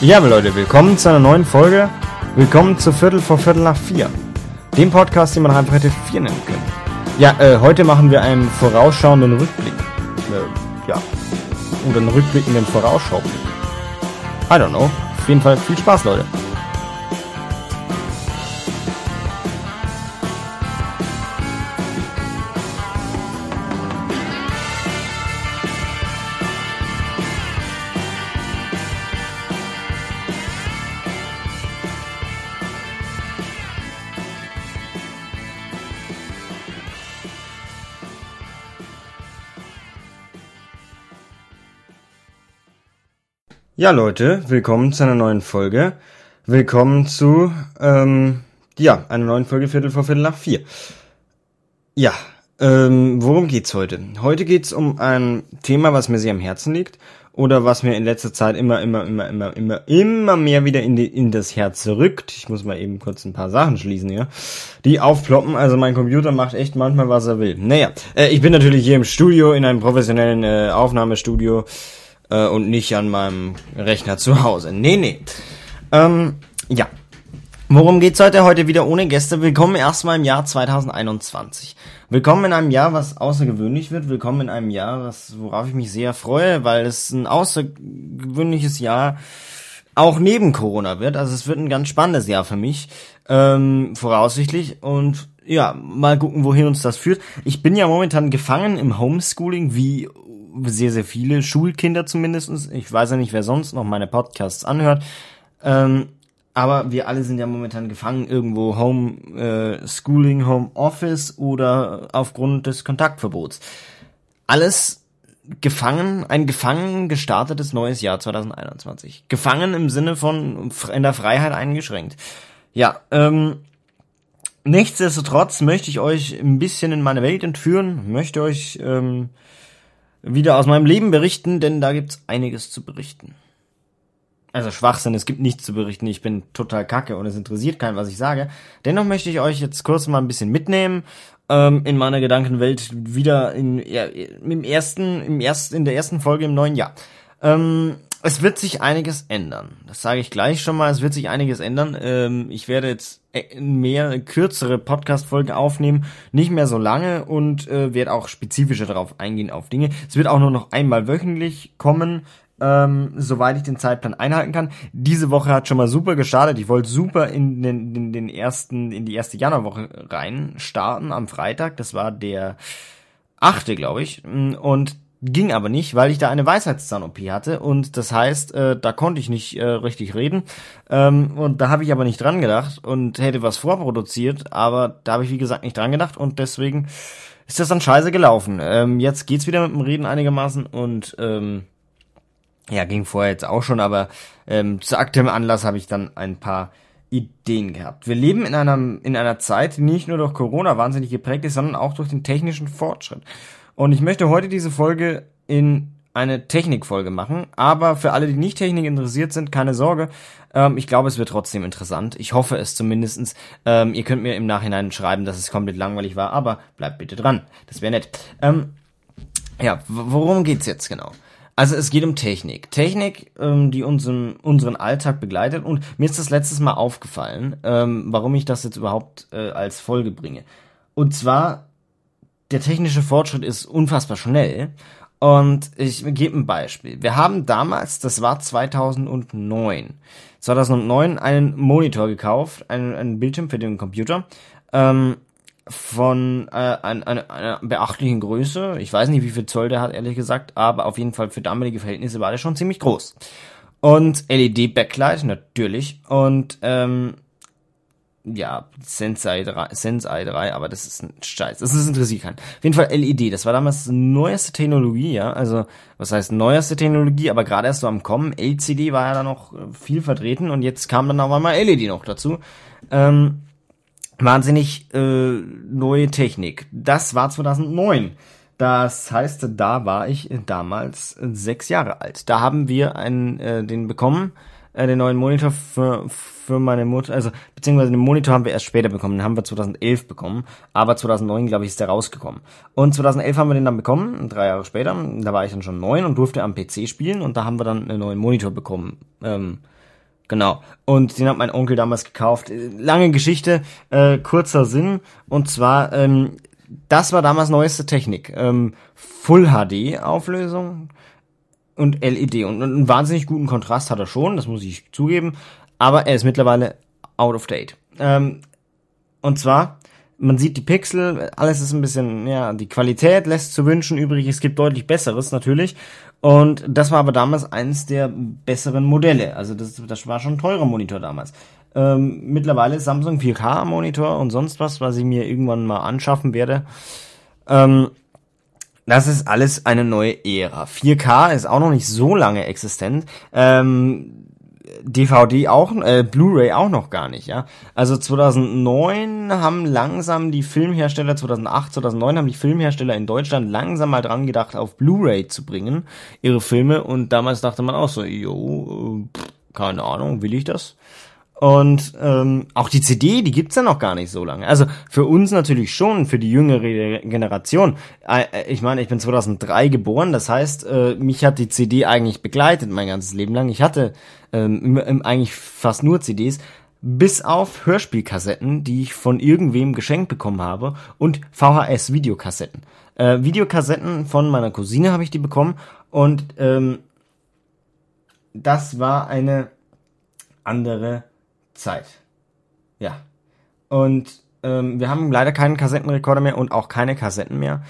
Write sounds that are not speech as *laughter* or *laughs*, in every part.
Ja, Leute, willkommen zu einer neuen Folge. Willkommen zu Viertel vor Viertel nach vier. Dem Podcast, den man einfach hätte vier nennen können. Ja, äh, heute machen wir einen vorausschauenden Rückblick. Äh, ja. Oder einen rückblickenden Vorausschaublick. I don't know. Auf jeden Fall viel Spaß, Leute. Ja, Leute, willkommen zu einer neuen Folge. Willkommen zu, ähm, ja, einer neuen Folge Viertel vor Viertel nach vier. Ja, ähm, worum geht's heute? Heute geht's um ein Thema, was mir sehr am Herzen liegt oder was mir in letzter Zeit immer, immer, immer, immer, immer, immer mehr wieder in, die, in das Herz rückt. Ich muss mal eben kurz ein paar Sachen schließen hier, die aufploppen. Also mein Computer macht echt manchmal, was er will. Naja, äh, ich bin natürlich hier im Studio, in einem professionellen äh, Aufnahmestudio äh, und nicht an meinem Rechner zu Hause. Nee, nee. Ähm, ja. Worum geht's heute? Heute wieder ohne Gäste. Willkommen erstmal im Jahr 2021. Willkommen in einem Jahr, was außergewöhnlich wird. Willkommen in einem Jahr, was, worauf ich mich sehr freue, weil es ein außergewöhnliches Jahr auch neben Corona wird. Also es wird ein ganz spannendes Jahr für mich, ähm, voraussichtlich. Und ja, mal gucken, wohin uns das führt. Ich bin ja momentan gefangen im Homeschooling, wie sehr, sehr viele Schulkinder zumindestens. Ich weiß ja nicht, wer sonst noch meine Podcasts anhört. Ähm, aber wir alle sind ja momentan gefangen irgendwo Home äh, Schooling, Home Office oder aufgrund des Kontaktverbots. Alles gefangen, ein gefangen gestartetes neues Jahr 2021. Gefangen im Sinne von in der Freiheit eingeschränkt. Ja, ähm, nichtsdestotrotz möchte ich euch ein bisschen in meine Welt entführen, möchte euch ähm, wieder aus meinem Leben berichten, denn da gibt's einiges zu berichten. Also Schwachsinn, es gibt nichts zu berichten, ich bin total kacke und es interessiert keinen, was ich sage. Dennoch möchte ich euch jetzt kurz mal ein bisschen mitnehmen ähm, in meiner Gedankenwelt wieder in, ja, im ersten, im ersten, in der ersten Folge im neuen Jahr. Ähm, es wird sich einiges ändern. Das sage ich gleich schon mal. Es wird sich einiges ändern. Ähm, ich werde jetzt äh, mehr kürzere Podcast-Folgen aufnehmen, nicht mehr so lange und äh, werde auch spezifischer darauf eingehen auf Dinge. Es wird auch nur noch einmal wöchentlich kommen, ähm, soweit ich den Zeitplan einhalten kann. Diese Woche hat schon mal super gestartet. Ich wollte super in den, in den ersten, in die erste Januarwoche rein starten am Freitag. Das war der achte, glaube ich. Und Ging aber nicht, weil ich da eine Weisheitszahn-OP hatte und das heißt, äh, da konnte ich nicht äh, richtig reden ähm, und da habe ich aber nicht dran gedacht und hätte was vorproduziert, aber da habe ich wie gesagt nicht dran gedacht und deswegen ist das dann scheiße gelaufen. Ähm, jetzt geht's wieder mit dem Reden einigermaßen und ähm, ja, ging vorher jetzt auch schon, aber ähm, zu aktuellem Anlass habe ich dann ein paar Ideen gehabt. Wir leben in einer, in einer Zeit, die nicht nur durch Corona wahnsinnig geprägt ist, sondern auch durch den technischen Fortschritt. Und ich möchte heute diese Folge in eine Technikfolge machen. Aber für alle, die nicht Technik interessiert sind, keine Sorge. Ähm, ich glaube, es wird trotzdem interessant. Ich hoffe es zumindestens. Ähm, ihr könnt mir im Nachhinein schreiben, dass es komplett langweilig war, aber bleibt bitte dran. Das wäre nett. Ähm, ja, worum geht's jetzt genau? Also es geht um Technik. Technik, ähm, die unseren, unseren Alltag begleitet. Und mir ist das letztes Mal aufgefallen, ähm, warum ich das jetzt überhaupt äh, als Folge bringe. Und zwar der technische Fortschritt ist unfassbar schnell. Und ich gebe ein Beispiel. Wir haben damals, das war 2009, 2009 einen Monitor gekauft, einen, einen Bildschirm für den Computer, ähm, von äh, einer, einer, einer beachtlichen Größe. Ich weiß nicht, wie viel Zoll der hat, ehrlich gesagt, aber auf jeden Fall für damalige Verhältnisse war der schon ziemlich groß. Und LED-Backlight, natürlich. Und ähm, ja, Sensei 3, Sensei 3, aber das ist ein Scheiß. Das ist interessiert keinen. Auf jeden Fall LED, das war damals neueste Technologie, ja. Also, was heißt neueste Technologie, aber gerade erst so am Kommen. LCD war ja da noch äh, viel vertreten und jetzt kam dann auf einmal LED noch dazu. Ähm, wahnsinnig äh, neue Technik. Das war 2009. Das heißt, da war ich damals sechs Jahre alt. Da haben wir einen, äh, den bekommen äh, den neuen Monitor für, für meine Mutter, also beziehungsweise den Monitor haben wir erst später bekommen, den haben wir 2011 bekommen, aber 2009 glaube ich ist der rausgekommen. Und 2011 haben wir den dann bekommen, drei Jahre später, da war ich dann schon neun und durfte am PC spielen und da haben wir dann einen neuen Monitor bekommen. Ähm, Genau. Und den hat mein Onkel damals gekauft. Lange Geschichte, äh, kurzer Sinn. Und zwar, ähm, das war damals neueste Technik. Ähm, Full HD Auflösung und LED. Und einen wahnsinnig guten Kontrast hat er schon, das muss ich zugeben. Aber er ist mittlerweile out of date. Ähm, und zwar, man sieht die Pixel, alles ist ein bisschen, ja, die Qualität lässt zu wünschen übrig. Es gibt deutlich besseres natürlich. Und das war aber damals eines der besseren Modelle. Also das, das war schon ein teurer Monitor damals. Ähm, mittlerweile Samsung 4K Monitor und sonst was, was ich mir irgendwann mal anschaffen werde. Ähm, das ist alles eine neue Ära. 4K ist auch noch nicht so lange existent. Ähm, DVD auch, äh, Blu-ray auch noch gar nicht, ja. Also 2009 haben langsam die Filmhersteller, 2008, 2009 haben die Filmhersteller in Deutschland langsam mal dran gedacht, auf Blu-ray zu bringen, ihre Filme. Und damals dachte man auch so, jo, äh, keine Ahnung, will ich das? Und ähm, auch die CD, die gibt's ja noch gar nicht so lange. Also für uns natürlich schon, für die jüngere Generation. Äh, ich meine, ich bin 2003 geboren, das heißt, äh, mich hat die CD eigentlich begleitet mein ganzes Leben lang. Ich hatte ähm, eigentlich fast nur CDs, bis auf Hörspielkassetten, die ich von irgendwem geschenkt bekommen habe und VHS-Videokassetten. Äh, Videokassetten von meiner Cousine habe ich die bekommen und ähm, das war eine andere Zeit. Ja. Und ähm, wir haben leider keinen Kassettenrekorder mehr und auch keine Kassetten mehr.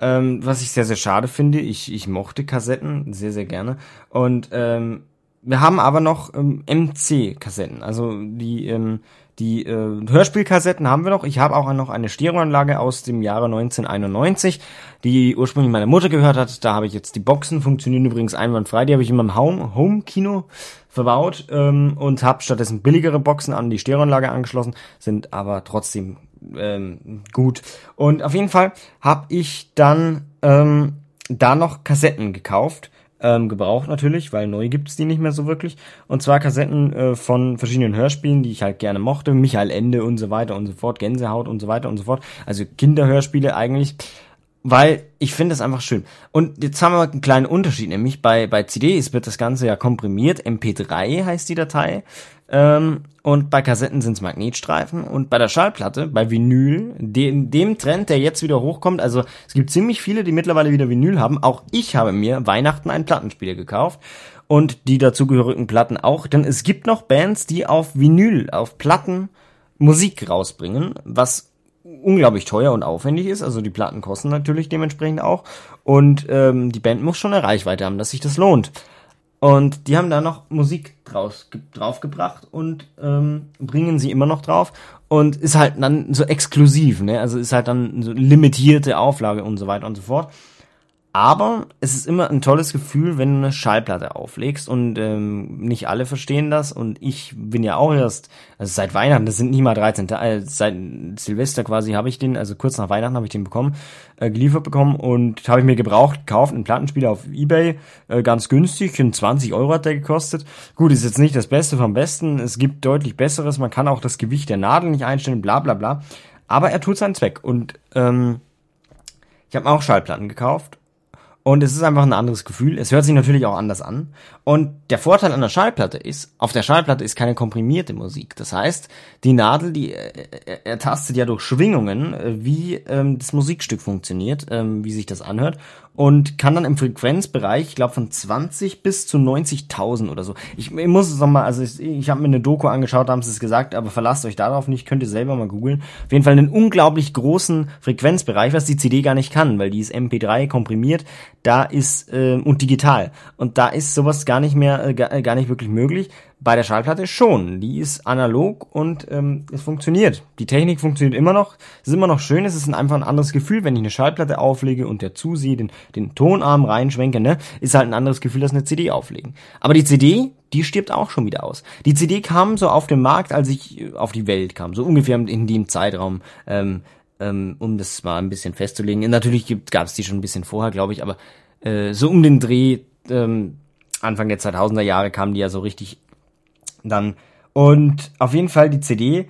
Ähm, was ich sehr, sehr schade finde. Ich, ich mochte Kassetten sehr, sehr gerne. Und ähm, wir haben aber noch ähm, MC-Kassetten. Also die, ähm, die äh, Hörspielkassetten haben wir noch. Ich habe auch noch eine Stereoanlage aus dem Jahre 1991, die ursprünglich meine Mutter gehört hat. Da habe ich jetzt die Boxen, funktionieren übrigens einwandfrei. Die habe ich in meinem Home-Kino verbaut ähm, und habe stattdessen billigere Boxen an die Stereoanlage angeschlossen, sind aber trotzdem ähm, gut. Und auf jeden Fall habe ich dann ähm, da noch Kassetten gekauft ähm, gebraucht natürlich, weil neu gibt's die nicht mehr so wirklich. Und zwar Kassetten äh, von verschiedenen Hörspielen, die ich halt gerne mochte. Michael Ende und so weiter und so fort, Gänsehaut und so weiter und so fort. Also Kinderhörspiele eigentlich weil ich finde es einfach schön. Und jetzt haben wir einen kleinen Unterschied, nämlich bei, bei CDs wird das Ganze ja komprimiert, MP3 heißt die Datei, ähm, und bei Kassetten sind es Magnetstreifen. Und bei der Schallplatte, bei Vinyl, dem, dem Trend, der jetzt wieder hochkommt, also es gibt ziemlich viele, die mittlerweile wieder Vinyl haben, auch ich habe mir Weihnachten einen Plattenspieler gekauft. Und die dazugehörigen Platten auch, denn es gibt noch Bands, die auf Vinyl, auf Platten Musik rausbringen, was unglaublich teuer und aufwendig ist. Also die Platten kosten natürlich dementsprechend auch. Und ähm, die Band muss schon eine Reichweite haben, dass sich das lohnt. Und die haben da noch Musik draus, draufgebracht und ähm, bringen sie immer noch drauf. Und ist halt dann so exklusiv, ne? Also ist halt dann so limitierte Auflage und so weiter und so fort. Aber es ist immer ein tolles Gefühl, wenn du eine Schallplatte auflegst und ähm, nicht alle verstehen das und ich bin ja auch erst, also seit Weihnachten, das sind nicht mal 13 Tage, äh, seit Silvester quasi habe ich den, also kurz nach Weihnachten habe ich den bekommen, äh, geliefert bekommen und habe ich mir gebraucht, gekauft, einen Plattenspieler auf Ebay, äh, ganz günstig, 20 Euro hat der gekostet. Gut, ist jetzt nicht das Beste vom Besten, es gibt deutlich Besseres, man kann auch das Gewicht der Nadel nicht einstellen, bla bla bla, aber er tut seinen Zweck und ähm, ich habe auch Schallplatten gekauft und es ist einfach ein anderes Gefühl. Es hört sich natürlich auch anders an. Und der Vorteil an der Schallplatte ist, auf der Schallplatte ist keine komprimierte Musik. Das heißt, die Nadel, die äh, äh ertastet ja durch Schwingungen, äh, wie ähm, das Musikstück funktioniert, ähm, wie sich das anhört und kann dann im Frequenzbereich, ich glaube von 20 bis zu 90.000 oder so. Ich, ich muss es nochmal, also ich, ich habe mir eine Doku angeschaut, haben sie es gesagt, aber verlasst euch darauf nicht, könnt ihr selber mal googeln. Auf jeden Fall einen unglaublich großen Frequenzbereich, was die CD gar nicht kann, weil die ist MP3 komprimiert, da ist äh, und digital und da ist sowas gar nicht mehr, äh, gar, äh, gar nicht wirklich möglich. Bei der Schallplatte schon. Die ist analog und ähm, es funktioniert. Die Technik funktioniert immer noch. Es ist immer noch schön. Es ist einfach ein anderes Gefühl, wenn ich eine Schallplatte auflege und der Zusehe den, den Tonarm reinschwenke, ne? Ist halt ein anderes Gefühl, als eine CD auflegen. Aber die CD, die stirbt auch schon wieder aus. Die CD kam so auf den Markt, als ich äh, auf die Welt kam. So ungefähr in dem Zeitraum. Ähm, ähm, um das mal ein bisschen festzulegen. Natürlich gab es die schon ein bisschen vorher, glaube ich, aber äh, so um den Dreh ähm, Anfang der 2000er Jahre kamen die ja so richtig dann. Und auf jeden Fall die CD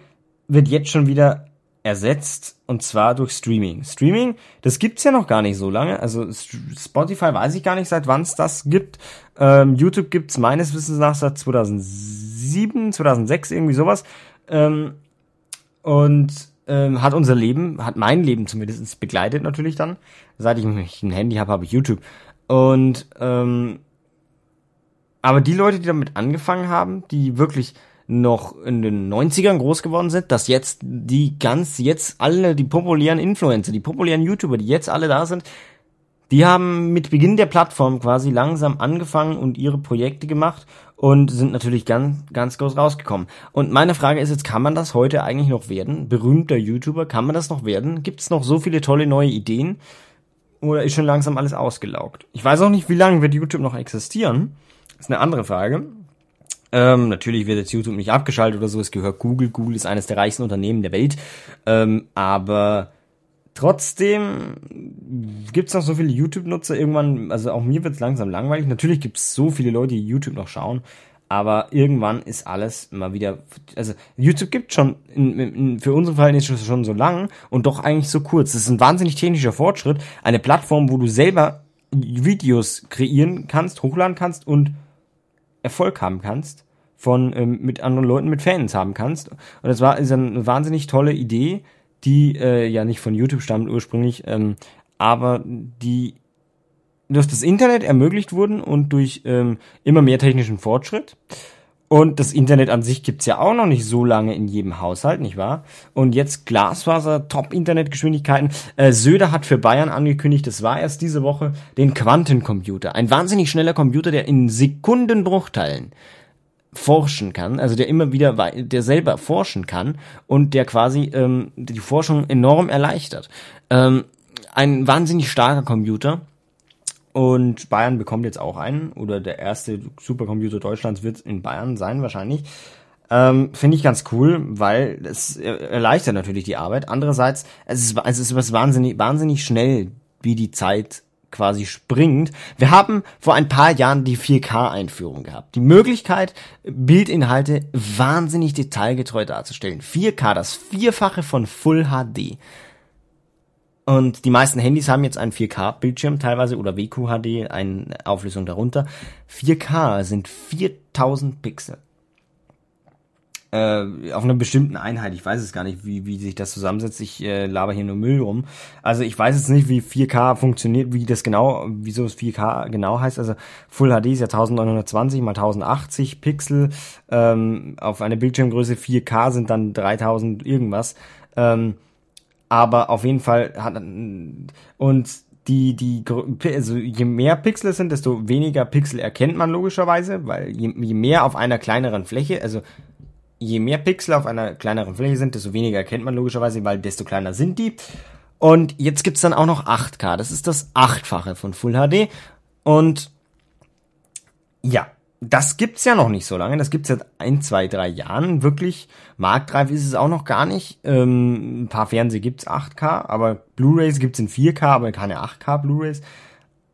wird jetzt schon wieder ersetzt und zwar durch Streaming. Streaming, das gibt's ja noch gar nicht so lange. Also Spotify weiß ich gar nicht, seit wann es das gibt. Ähm, YouTube gibt's meines Wissens nach seit 2007 2007, 2006, irgendwie sowas. Ähm, und ähm, hat unser Leben, hat mein Leben zumindest begleitet natürlich dann. Seit ich ein Handy habe, habe ich YouTube. Und ähm, aber die Leute, die damit angefangen haben, die wirklich noch in den 90ern groß geworden sind, dass jetzt die ganz, jetzt alle die populären Influencer, die populären YouTuber, die jetzt alle da sind, die haben mit Beginn der Plattform quasi langsam angefangen und ihre Projekte gemacht und sind natürlich ganz, ganz groß rausgekommen. Und meine Frage ist jetzt, kann man das heute eigentlich noch werden? Berühmter YouTuber, kann man das noch werden? Gibt es noch so viele tolle neue Ideen? Oder ist schon langsam alles ausgelaugt? Ich weiß auch nicht, wie lange wird YouTube noch existieren. Ist eine andere Frage. Ähm, natürlich wird jetzt YouTube nicht abgeschaltet oder so, es gehört Google. Google ist eines der reichsten Unternehmen der Welt. Ähm, aber trotzdem gibt's noch so viele YouTube-Nutzer. Irgendwann, also auch mir wird's langsam langweilig. Natürlich gibt's so viele Leute, die YouTube noch schauen. Aber irgendwann ist alles mal wieder, also YouTube gibt schon in, in, für unsere Verhältnisse schon so lang und doch eigentlich so kurz. Das ist ein wahnsinnig technischer Fortschritt. Eine Plattform, wo du selber Videos kreieren kannst, hochladen kannst und Erfolg haben kannst von ähm, mit anderen Leuten, mit Fans haben kannst. Und das war ist eine wahnsinnig tolle Idee, die äh, ja nicht von YouTube stammt ursprünglich, ähm, aber die durch das Internet ermöglicht wurden und durch ähm, immer mehr technischen Fortschritt. Und das Internet an sich gibt's ja auch noch nicht so lange in jedem Haushalt, nicht wahr? Und jetzt Glasfaser, Top-Internetgeschwindigkeiten. Äh, Söder hat für Bayern angekündigt, das war erst diese Woche, den Quantencomputer. Ein wahnsinnig schneller Computer, der in Sekundenbruchteilen forschen kann, also der immer wieder, der selber forschen kann und der quasi ähm, die Forschung enorm erleichtert. Ähm, ein wahnsinnig starker Computer und Bayern bekommt jetzt auch einen oder der erste Supercomputer Deutschlands wird in Bayern sein wahrscheinlich. Ähm, Finde ich ganz cool, weil es erleichtert natürlich die Arbeit. Andererseits, es ist, es ist was wahnsinnig, wahnsinnig schnell, wie die Zeit quasi springt. Wir haben vor ein paar Jahren die 4K-Einführung gehabt. Die Möglichkeit, Bildinhalte wahnsinnig detailgetreu darzustellen. 4K, das Vierfache von Full HD. Und die meisten Handys haben jetzt einen 4K-Bildschirm teilweise oder WQHD, eine Auflösung darunter. 4K sind 4000 Pixel. Äh, auf einer bestimmten Einheit. Ich weiß es gar nicht, wie, wie sich das zusammensetzt. Ich äh, laber hier nur Müll rum. Also ich weiß jetzt nicht, wie 4K funktioniert, wie das genau, wieso es 4K genau heißt. Also Full HD ist ja 1920 mal 1080 Pixel. Ähm, auf einer Bildschirmgröße 4K sind dann 3000 irgendwas. Ähm, aber auf jeden Fall hat und die die also je mehr Pixel es sind, desto weniger Pixel erkennt man logischerweise, weil je, je mehr auf einer kleineren Fläche, also je mehr Pixel auf einer kleineren Fläche sind, desto weniger erkennt man logischerweise, weil desto kleiner sind die. Und jetzt gibt's dann auch noch 8K. Das ist das achtfache von Full HD. Und ja, das gibt's ja noch nicht so lange. Das gibt's seit ein, zwei, drei Jahren. Wirklich marktreif ist es auch noch gar nicht. Ähm, ein paar Fernseher gibt's 8K, aber Blu-rays gibt's in 4K, aber keine 8K Blu-rays.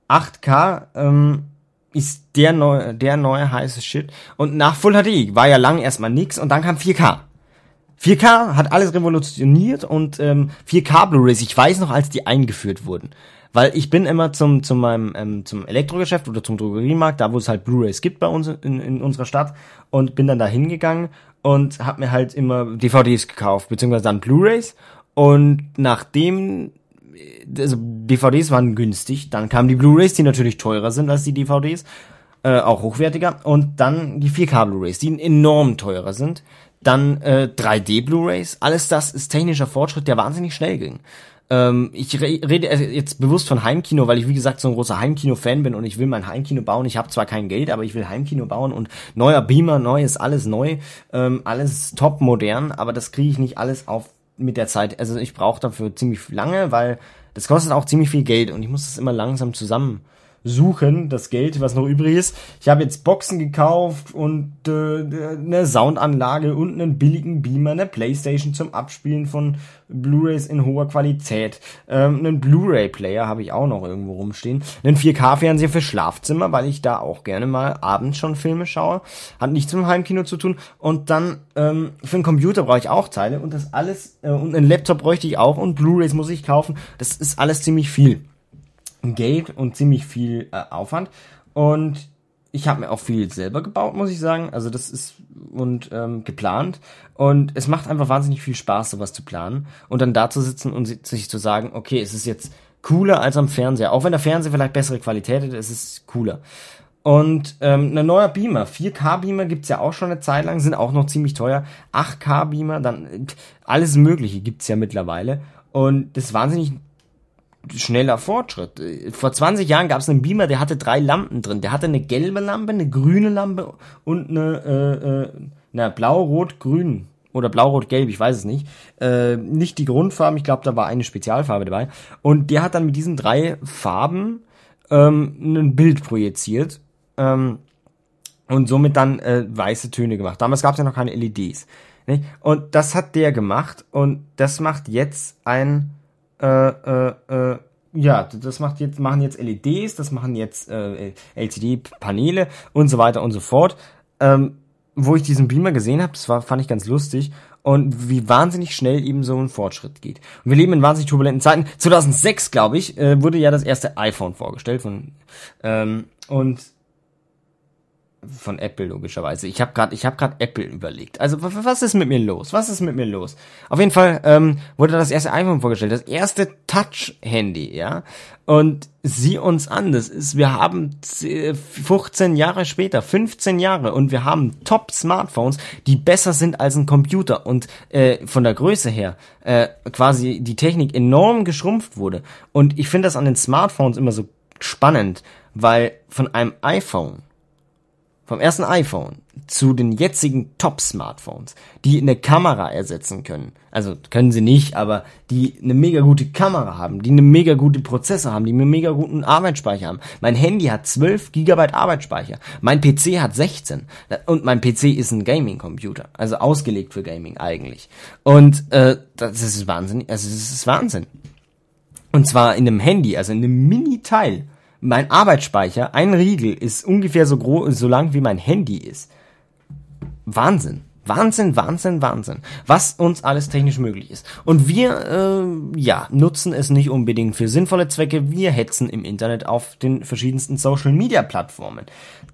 8K ähm, ist der neue, der neue heiße Shit. Und nach Full HD war ja lang erstmal nix und dann kam 4K. 4K hat alles revolutioniert und ähm, 4K Blu-rays. Ich weiß noch, als die eingeführt wurden. Weil ich bin immer zum, zum meinem, ähm, zum Elektrogeschäft oder zum Drogeriemarkt, da wo es halt Blu-Rays gibt bei uns in, in unserer Stadt und bin dann da hingegangen und hab mir halt immer DVDs gekauft, beziehungsweise dann Blu-Rays und nachdem also DVDs waren günstig, dann kamen die Blu-Rays, die natürlich teurer sind als die DVDs, äh, auch hochwertiger und dann die 4K Blu-Rays, die enorm teurer sind. Dann äh, 3D Blu-Rays, alles das ist technischer Fortschritt, der wahnsinnig schnell ging. Ähm, ich re rede jetzt bewusst von Heimkino, weil ich wie gesagt so ein großer Heimkino-Fan bin und ich will mein Heimkino bauen. Ich habe zwar kein Geld, aber ich will Heimkino bauen und neuer Beamer, neues, alles neu, ähm, alles top modern, aber das kriege ich nicht alles auf mit der Zeit. Also ich brauche dafür ziemlich lange, weil das kostet auch ziemlich viel Geld und ich muss das immer langsam zusammen suchen, das Geld, was noch übrig ist. Ich habe jetzt Boxen gekauft und äh, eine Soundanlage und einen billigen Beamer, eine Playstation zum Abspielen von Blu-rays in hoher Qualität, ähm, einen Blu-ray-Player habe ich auch noch irgendwo rumstehen, einen 4K-Fernseher für Schlafzimmer, weil ich da auch gerne mal abends schon Filme schaue, hat nichts mit dem Heimkino zu tun und dann ähm, für einen Computer brauche ich auch Teile und das alles äh, und einen Laptop bräuchte ich auch und Blu-rays muss ich kaufen. Das ist alles ziemlich viel. Geld und ziemlich viel äh, Aufwand. Und ich habe mir auch viel selber gebaut, muss ich sagen. Also das ist und ähm, geplant. Und es macht einfach wahnsinnig viel Spaß, sowas zu planen und dann da zu sitzen und sich zu sagen, okay, es ist jetzt cooler als am Fernseher. Auch wenn der Fernseher vielleicht bessere Qualität hat, es ist cooler. Und ähm, ein neuer Beamer, 4K-Beamer gibt's ja auch schon eine Zeit lang, sind auch noch ziemlich teuer. 8K-Beamer, dann alles Mögliche gibt's ja mittlerweile. Und das ist wahnsinnig schneller Fortschritt. Vor 20 Jahren gab's einen Beamer, der hatte drei Lampen drin. Der hatte eine gelbe Lampe, eine grüne Lampe und eine äh, äh, na, blau, rot, grün oder blau-rot-gelb, ich weiß es nicht. Äh, nicht die Grundfarben, ich glaube, da war eine Spezialfarbe dabei. Und der hat dann mit diesen drei Farben ähm, ein Bild projiziert ähm, und somit dann äh, weiße Töne gemacht. Damals gab es ja noch keine LEDs. Nicht? Und das hat der gemacht und das macht jetzt ein äh, äh, äh, ja, das macht jetzt, machen jetzt LEDs, das machen jetzt äh, LCD-Paneele und so weiter und so fort. Ähm, wo ich diesen Beamer gesehen habe, das war, fand ich ganz lustig und wie wahnsinnig schnell eben so ein Fortschritt geht. Und wir leben in wahnsinnig turbulenten Zeiten. 2006, glaube ich, äh, wurde ja das erste iPhone vorgestellt von ähm, und von Apple logischerweise. Ich habe gerade, ich habe gerade Apple überlegt. Also was ist mit mir los? Was ist mit mir los? Auf jeden Fall ähm, wurde das erste iPhone vorgestellt, das erste Touch-Handy, ja. Und sieh uns an, das ist, wir haben 15 Jahre später, 15 Jahre und wir haben Top-Smartphones, die besser sind als ein Computer und äh, von der Größe her äh, quasi die Technik enorm geschrumpft wurde. Und ich finde das an den Smartphones immer so spannend, weil von einem iPhone vom ersten iPhone zu den jetzigen Top-Smartphones, die eine Kamera ersetzen können. Also können sie nicht, aber die eine mega gute Kamera haben, die eine mega gute Prozessor haben, die einen mega guten Arbeitsspeicher haben. Mein Handy hat 12 Gigabyte Arbeitsspeicher. Mein PC hat 16. Und mein PC ist ein Gaming-Computer. Also ausgelegt für Gaming eigentlich. Und äh, das ist Wahnsinn. Also das ist Wahnsinn. Und zwar in einem Handy, also in einem Mini-Teil mein Arbeitsspeicher, ein Riegel, ist ungefähr so groß, so lang wie mein Handy ist. Wahnsinn. Wahnsinn, Wahnsinn, Wahnsinn, was uns alles technisch möglich ist. Und wir, äh, ja, nutzen es nicht unbedingt für sinnvolle Zwecke. Wir hetzen im Internet auf den verschiedensten Social-Media-Plattformen,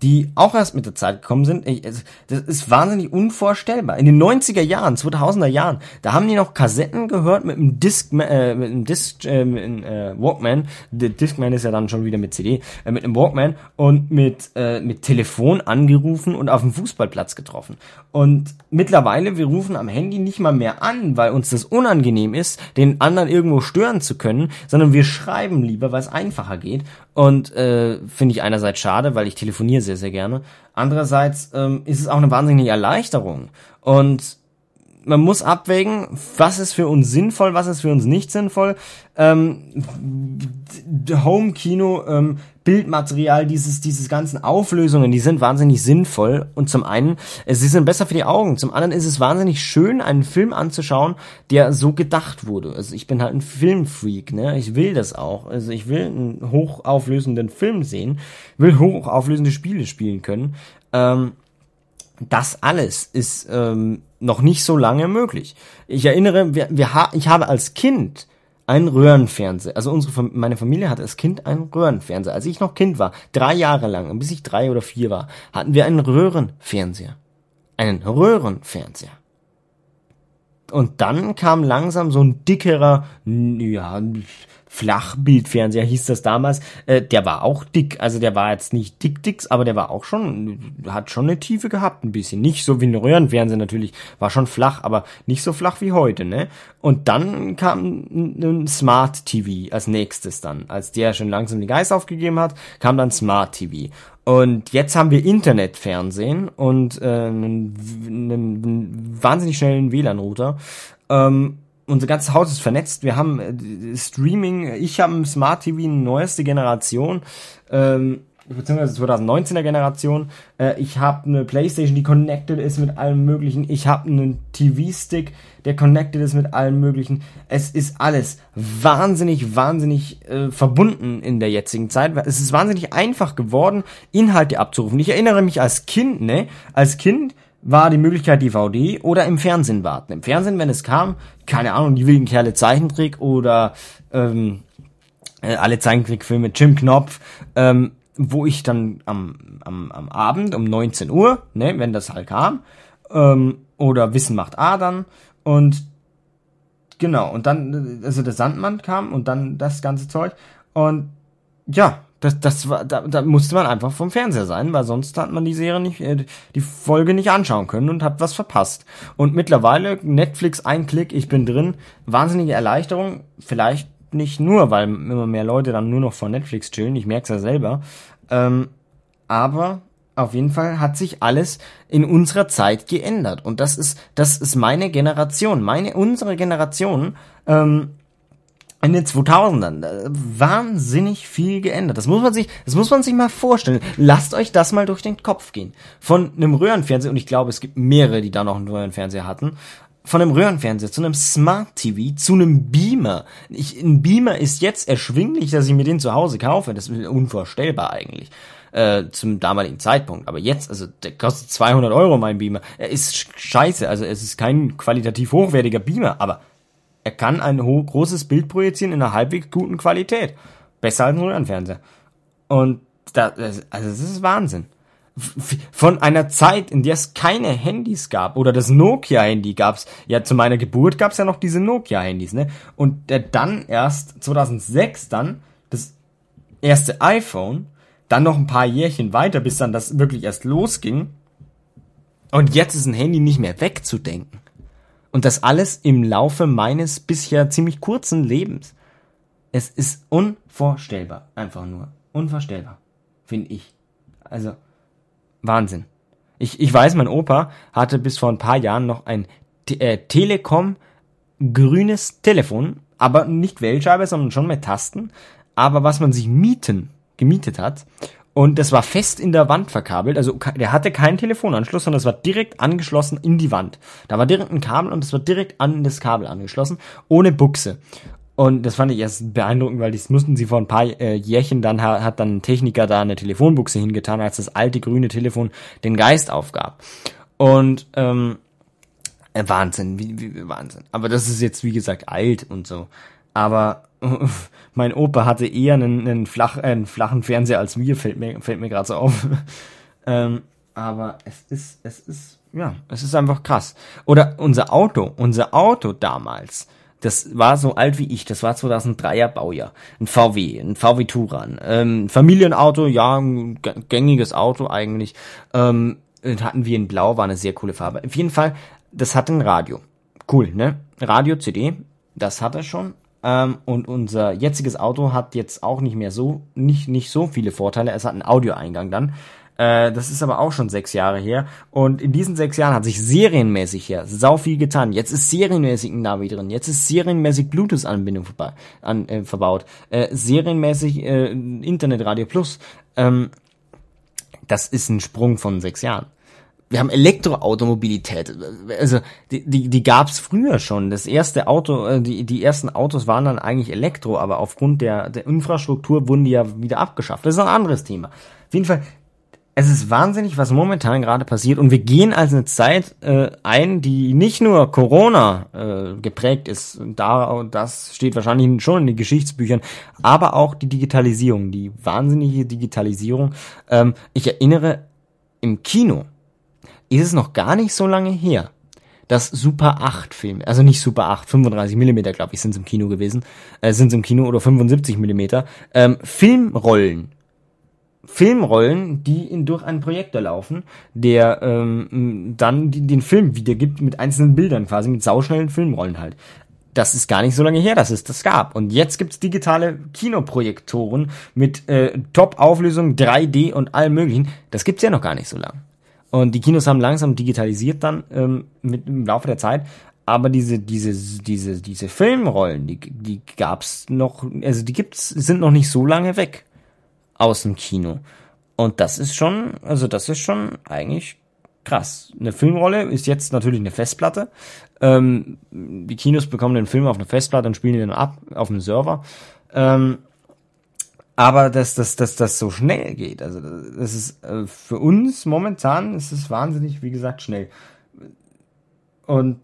die auch erst mit der Zeit gekommen sind. Ich, das ist wahnsinnig unvorstellbar. In den 90er Jahren, 2000er Jahren, da haben die noch Kassetten gehört mit einem Disc, äh, mit einem Disc, äh, mit einem äh, Walkman. Der Discman ist ja dann schon wieder mit CD, äh, mit einem Walkman und mit, äh, mit Telefon angerufen und auf dem Fußballplatz getroffen. Und mittlerweile, wir rufen am Handy nicht mal mehr an, weil uns das unangenehm ist, den anderen irgendwo stören zu können, sondern wir schreiben lieber, weil es einfacher geht. Und äh, finde ich einerseits schade, weil ich telefoniere sehr, sehr gerne. Andererseits ähm, ist es auch eine wahnsinnige Erleichterung. Und man muss abwägen, was ist für uns sinnvoll, was ist für uns nicht sinnvoll. Ähm, Home-Kino, ähm, Bildmaterial, dieses, dieses ganzen Auflösungen, die sind wahnsinnig sinnvoll. Und zum einen, sie sind besser für die Augen. Zum anderen ist es wahnsinnig schön, einen Film anzuschauen, der so gedacht wurde. Also ich bin halt ein Filmfreak, ne? Ich will das auch. Also ich will einen hochauflösenden Film sehen, will hochauflösende Spiele spielen können. Ähm, das alles ist ähm, noch nicht so lange möglich. Ich erinnere, wir, wir ha ich habe als Kind einen Röhrenfernseher. Also unsere meine Familie hatte als Kind einen Röhrenfernseher. Als ich noch Kind war, drei Jahre lang, bis ich drei oder vier war, hatten wir einen Röhrenfernseher. Einen Röhrenfernseher. Und dann kam langsam so ein dickerer, ja, Flachbildfernseher hieß das damals, äh, der war auch dick. Also der war jetzt nicht dick dicks, aber der war auch schon, hat schon eine Tiefe gehabt ein bisschen. Nicht so wie ein Röhrenfernseher natürlich, war schon flach, aber nicht so flach wie heute, ne? Und dann kam ein Smart TV als nächstes dann. Als der schon langsam die Geist aufgegeben hat, kam dann Smart TV. Und jetzt haben wir Internetfernsehen und äh, einen, einen wahnsinnig schnellen WLAN-Router. Ähm, unser ganzes Haus ist vernetzt. Wir haben äh, Streaming. Ich habe ein Smart TV neueste Generation. Ähm, beziehungsweise 2019er Generation. Äh, ich habe eine Playstation, die connected ist mit allem möglichen. Ich habe einen TV-Stick, der connected ist mit allem möglichen. Es ist alles wahnsinnig, wahnsinnig äh, verbunden in der jetzigen Zeit. Es ist wahnsinnig einfach geworden, Inhalte abzurufen. Ich erinnere mich als Kind, ne? Als Kind war die Möglichkeit DVD oder im Fernsehen warten. Im Fernsehen, wenn es kam, keine Ahnung, die wilden Kerle Zeichentrick oder ähm, äh, alle Zeichentrickfilme, Jim Knopf, ähm, wo ich dann am, am, am Abend um 19 Uhr, ne, wenn das halt kam, ähm, oder Wissen macht A dann und genau, und dann, also der Sandmann kam und dann das ganze Zeug und ja, das, das war, da, da musste man einfach vom Fernseher sein, weil sonst hat man die Serie nicht, äh, die Folge nicht anschauen können und hat was verpasst. Und mittlerweile Netflix ein Klick, ich bin drin, wahnsinnige Erleichterung, vielleicht nicht nur, weil immer mehr Leute dann nur noch von Netflix chillen, ich merke es ja selber, ähm, aber auf jeden Fall hat sich alles in unserer Zeit geändert. Und das ist das ist meine Generation, meine unsere Generation ähm, in den 2000ern äh, wahnsinnig viel geändert. Das muss man sich, das muss man sich mal vorstellen. Lasst euch das mal durch den Kopf gehen. Von einem Röhrenfernseher und ich glaube, es gibt mehrere, die da noch einen Röhrenfernseher hatten von einem Röhrenfernseher zu einem Smart TV zu einem Beamer. Ich, ein Beamer ist jetzt erschwinglich, dass ich mir den zu Hause kaufe. Das ist unvorstellbar eigentlich äh, zum damaligen Zeitpunkt. Aber jetzt, also der kostet 200 Euro mein Beamer. Er ist scheiße, also es ist kein qualitativ hochwertiger Beamer, aber er kann ein großes Bild projizieren in einer halbwegs guten Qualität. Besser als ein Röhrenfernseher. Und da, also das ist Wahnsinn von einer Zeit, in der es keine Handys gab oder das Nokia-Handy gab's. Ja, zu meiner Geburt gab's ja noch diese Nokia-Handys, ne? Und dann erst 2006 dann das erste iPhone, dann noch ein paar Jährchen weiter, bis dann das wirklich erst losging. Und jetzt ist ein Handy nicht mehr wegzudenken. Und das alles im Laufe meines bisher ziemlich kurzen Lebens. Es ist unvorstellbar, einfach nur unvorstellbar, finde ich. Also Wahnsinn. Ich, ich weiß, mein Opa hatte bis vor ein paar Jahren noch ein äh, Telekom grünes Telefon, aber nicht Wählscheibe, sondern schon mit Tasten, aber was man sich mieten, gemietet hat. Und das war fest in der Wand verkabelt, also der hatte keinen Telefonanschluss, sondern es war direkt angeschlossen in die Wand. Da war direkt ein Kabel und es war direkt an das Kabel angeschlossen, ohne Buchse. Und das fand ich erst beeindruckend, weil das mussten sie vor ein paar äh, Jährchen dann hat dann ein Techniker da eine Telefonbuchse hingetan, als das alte grüne Telefon den Geist aufgab. Und ähm, äh, Wahnsinn, wie, wie, Wahnsinn. Aber das ist jetzt wie gesagt alt und so. Aber *laughs* mein Opa hatte eher einen, einen, flach, äh, einen flachen Fernseher als wir, fällt mir fällt mir gerade so auf. *laughs* ähm, aber es ist es ist ja, es ist einfach krass. Oder unser Auto, unser Auto damals das war so alt wie ich, das war 2003er Baujahr. Ein VW, ein VW Touran. Ähm, Familienauto, ja, ein gängiges Auto eigentlich. Ähm, hatten wir in Blau, war eine sehr coole Farbe. Auf jeden Fall, das hat ein Radio. Cool, ne? Radio, CD, das hat er schon. Ähm, und unser jetziges Auto hat jetzt auch nicht mehr so, nicht, nicht so viele Vorteile. Es hat einen Audioeingang dann. Äh, das ist aber auch schon sechs Jahre her. Und in diesen sechs Jahren hat sich serienmäßig her sau viel getan. Jetzt ist serienmäßig ein Navi drin. Jetzt ist serienmäßig Bluetooth-Anbindung an, äh, verbaut. Äh, serienmäßig äh, Internetradio Plus. Ähm, das ist ein Sprung von sechs Jahren wir haben Elektroautomobilität. Also die, die, die gab es früher schon. Das erste Auto, äh, die, die ersten Autos waren dann eigentlich Elektro, aber aufgrund der, der Infrastruktur wurden die ja wieder abgeschafft. Das ist ein anderes Thema. Auf jeden Fall, es ist wahnsinnig, was momentan gerade passiert und wir gehen also eine Zeit äh, ein, die nicht nur Corona äh, geprägt ist, da das steht wahrscheinlich schon in den Geschichtsbüchern, aber auch die Digitalisierung, die wahnsinnige Digitalisierung. Ähm, ich erinnere, im Kino ist es noch gar nicht so lange her, dass Super 8 Filme, also nicht Super 8, 35 Millimeter, glaube ich, sind es im Kino gewesen, äh, sind es im Kino oder 75 Millimeter, ähm, Filmrollen Filmrollen, die in, durch einen Projektor laufen, der ähm, dann die, den Film wiedergibt mit einzelnen Bildern quasi, mit sauschnellen Filmrollen halt. Das ist gar nicht so lange her, dass es das gab. Und jetzt gibt's digitale Kinoprojektoren mit äh, Top-Auflösung, 3D und allem möglichen. Das gibt's ja noch gar nicht so lang. Und die Kinos haben langsam digitalisiert dann ähm, mit im Laufe der Zeit. Aber diese, diese, diese, diese Filmrollen, die, die gab's noch, also die gibt's, sind noch nicht so lange weg aus dem Kino. Und das ist schon, also das ist schon eigentlich krass. Eine Filmrolle ist jetzt natürlich eine Festplatte. Ähm, die Kinos bekommen den Film auf eine Festplatte und spielen ihn dann ab auf dem Server. Ähm, aber dass das, dass das so schnell geht, also das ist äh, für uns momentan ist es wahnsinnig, wie gesagt, schnell. Und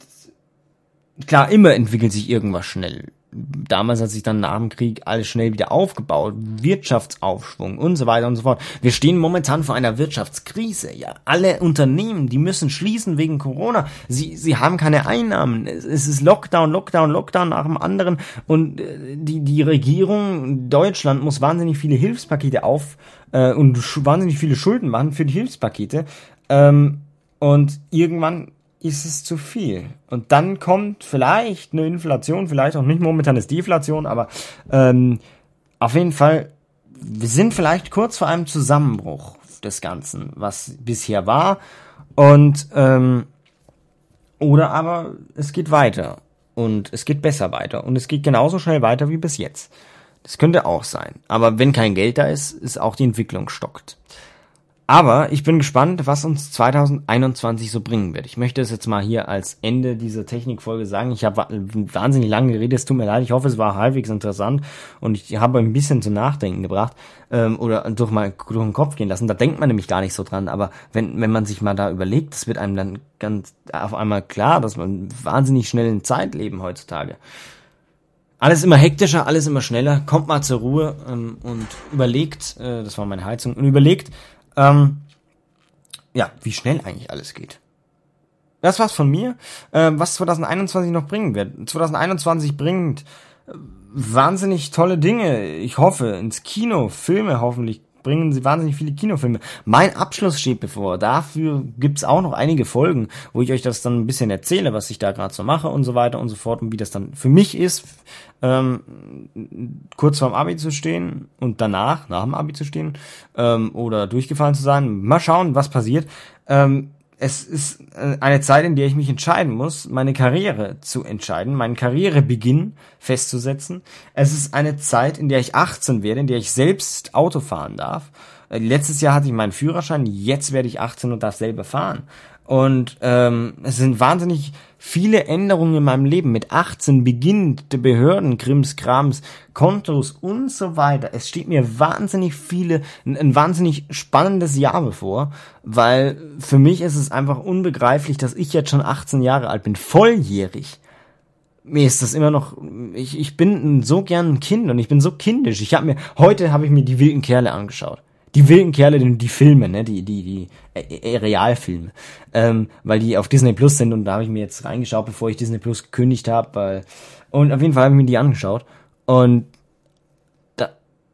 klar, immer entwickelt sich irgendwas schnell damals hat sich dann nach dem Krieg alles schnell wieder aufgebaut, Wirtschaftsaufschwung und so weiter und so fort. Wir stehen momentan vor einer Wirtschaftskrise. Ja, alle Unternehmen, die müssen schließen wegen Corona. Sie, sie haben keine Einnahmen. Es, ist Lockdown, Lockdown, Lockdown nach dem anderen und äh, die, die Regierung Deutschland muss wahnsinnig viele Hilfspakete auf äh, und wahnsinnig viele Schulden machen für die Hilfspakete. Ähm, und irgendwann ist es zu viel. Und dann kommt vielleicht eine Inflation, vielleicht auch nicht momentan ist Deflation, aber ähm, auf jeden Fall, wir sind vielleicht kurz vor einem Zusammenbruch des Ganzen, was bisher war. Und ähm, oder aber es geht weiter und es geht besser weiter und es geht genauso schnell weiter wie bis jetzt. Das könnte auch sein. Aber wenn kein Geld da ist, ist auch die Entwicklung stockt. Aber ich bin gespannt, was uns 2021 so bringen wird. Ich möchte es jetzt mal hier als Ende dieser Technikfolge sagen. Ich habe wahnsinnig lange geredet, es tut mir leid. Ich hoffe, es war halbwegs interessant und ich habe ein bisschen zum Nachdenken gebracht ähm, oder durch mal durch den Kopf gehen lassen. Da denkt man nämlich gar nicht so dran. Aber wenn, wenn man sich mal da überlegt, das wird einem dann ganz auf einmal klar, dass man wahnsinnig schnell in Zeit leben heutzutage. Alles immer hektischer, alles immer schneller. Kommt mal zur Ruhe ähm, und überlegt, äh, das war meine Heizung, und überlegt, ähm, ja, wie schnell eigentlich alles geht. Das war's von mir. Äh, was 2021 noch bringen wird. 2021 bringt äh, wahnsinnig tolle Dinge. Ich hoffe, ins Kino, Filme hoffentlich bringen sie wahnsinnig viele Kinofilme. Mein Abschluss steht bevor. Dafür gibt's auch noch einige Folgen, wo ich euch das dann ein bisschen erzähle, was ich da gerade so mache und so weiter und so fort und wie das dann für mich ist, ähm, kurz vorm Abi zu stehen und danach, nach dem Abi zu stehen ähm, oder durchgefallen zu sein. Mal schauen, was passiert. Ähm, es ist äh, eine Zeit, in der ich mich entscheiden muss, meine Karriere zu entscheiden, meinen Karrierebeginn festzusetzen. Es ist eine Zeit, in der ich 18 werde, in der ich selbst Auto fahren darf. Äh, letztes Jahr hatte ich meinen Führerschein, jetzt werde ich 18 und darf selber fahren. Und ähm, es sind wahnsinnig viele Änderungen in meinem Leben. Mit 18 beginnt der Behörden, Krimskrams, Kontos und so weiter. Es steht mir wahnsinnig viele, ein, ein wahnsinnig spannendes Jahr bevor, weil für mich ist es einfach unbegreiflich, dass ich jetzt schon 18 Jahre alt bin, volljährig mir ist das immer noch ich, ich bin so gern ein Kind und ich bin so kindisch. Ich habe mir heute habe ich mir die wilden Kerle angeschaut die wilden Kerle, die, Filme, ne, die, die, die äh, äh, Realfilme, ähm, weil die auf Disney Plus sind und da habe ich mir jetzt reingeschaut, bevor ich Disney Plus gekündigt habe, weil und auf jeden Fall habe ich mir die angeschaut und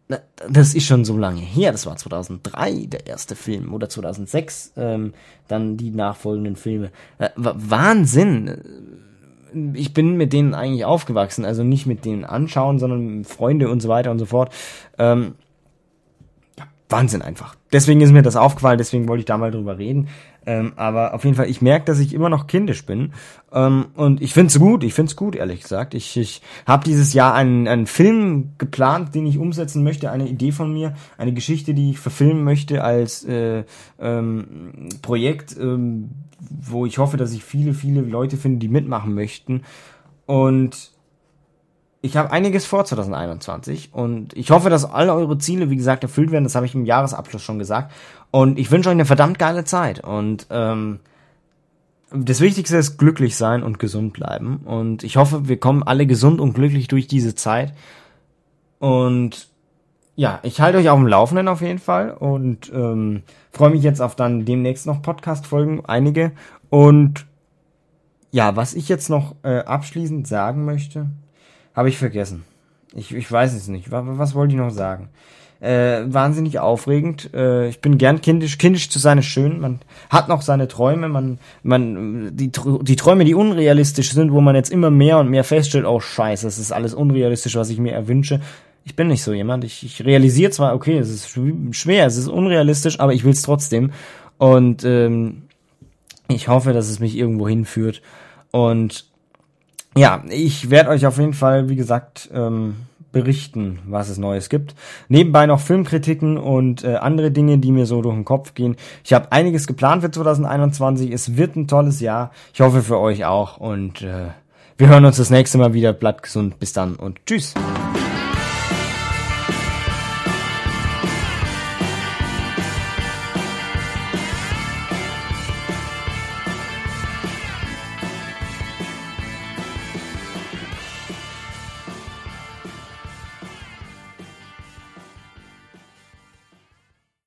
da, das ist schon so lange her, das war 2003 der erste Film oder 2006 ähm, dann die nachfolgenden Filme. Äh, Wahnsinn! Ich bin mit denen eigentlich aufgewachsen, also nicht mit denen anschauen, sondern Freunde und so weiter und so fort. Ähm, Wahnsinn einfach. Deswegen ist mir das aufgefallen, deswegen wollte ich da mal drüber reden. Ähm, aber auf jeden Fall, ich merke, dass ich immer noch kindisch bin. Ähm, und ich find's gut, ich find's gut, ehrlich gesagt. Ich, ich habe dieses Jahr einen, einen Film geplant, den ich umsetzen möchte, eine Idee von mir, eine Geschichte, die ich verfilmen möchte als äh, ähm, Projekt, ähm, wo ich hoffe, dass ich viele, viele Leute finde, die mitmachen möchten. Und ich habe einiges vor 2021 und ich hoffe, dass alle eure Ziele, wie gesagt, erfüllt werden. Das habe ich im Jahresabschluss schon gesagt. Und ich wünsche euch eine verdammt geile Zeit. Und ähm, das Wichtigste ist glücklich sein und gesund bleiben. Und ich hoffe, wir kommen alle gesund und glücklich durch diese Zeit. Und ja, ich halte euch auf dem Laufenden auf jeden Fall und ähm, freue mich jetzt auf dann demnächst noch Podcast-Folgen, einige. Und ja, was ich jetzt noch äh, abschließend sagen möchte, habe ich vergessen. Ich, ich weiß es nicht. Was, was wollte ich noch sagen? Äh, wahnsinnig aufregend. Äh, ich bin gern kindisch. Kindisch zu sein ist schön. Man hat noch seine Träume. Man, man, die, die Träume, die unrealistisch sind, wo man jetzt immer mehr und mehr feststellt, oh Scheiße, das ist alles unrealistisch, was ich mir erwünsche. Ich bin nicht so jemand. Ich, ich realisiere zwar, okay, es ist schwer, es ist unrealistisch, aber ich will es trotzdem. Und ähm, ich hoffe, dass es mich irgendwo hinführt. Und ja, ich werde euch auf jeden Fall, wie gesagt, ähm, berichten, was es Neues gibt. Nebenbei noch Filmkritiken und äh, andere Dinge, die mir so durch den Kopf gehen. Ich habe einiges geplant für 2021. Es wird ein tolles Jahr. Ich hoffe für euch auch. Und äh, wir hören uns das nächste Mal wieder. Bleibt gesund. Bis dann und tschüss.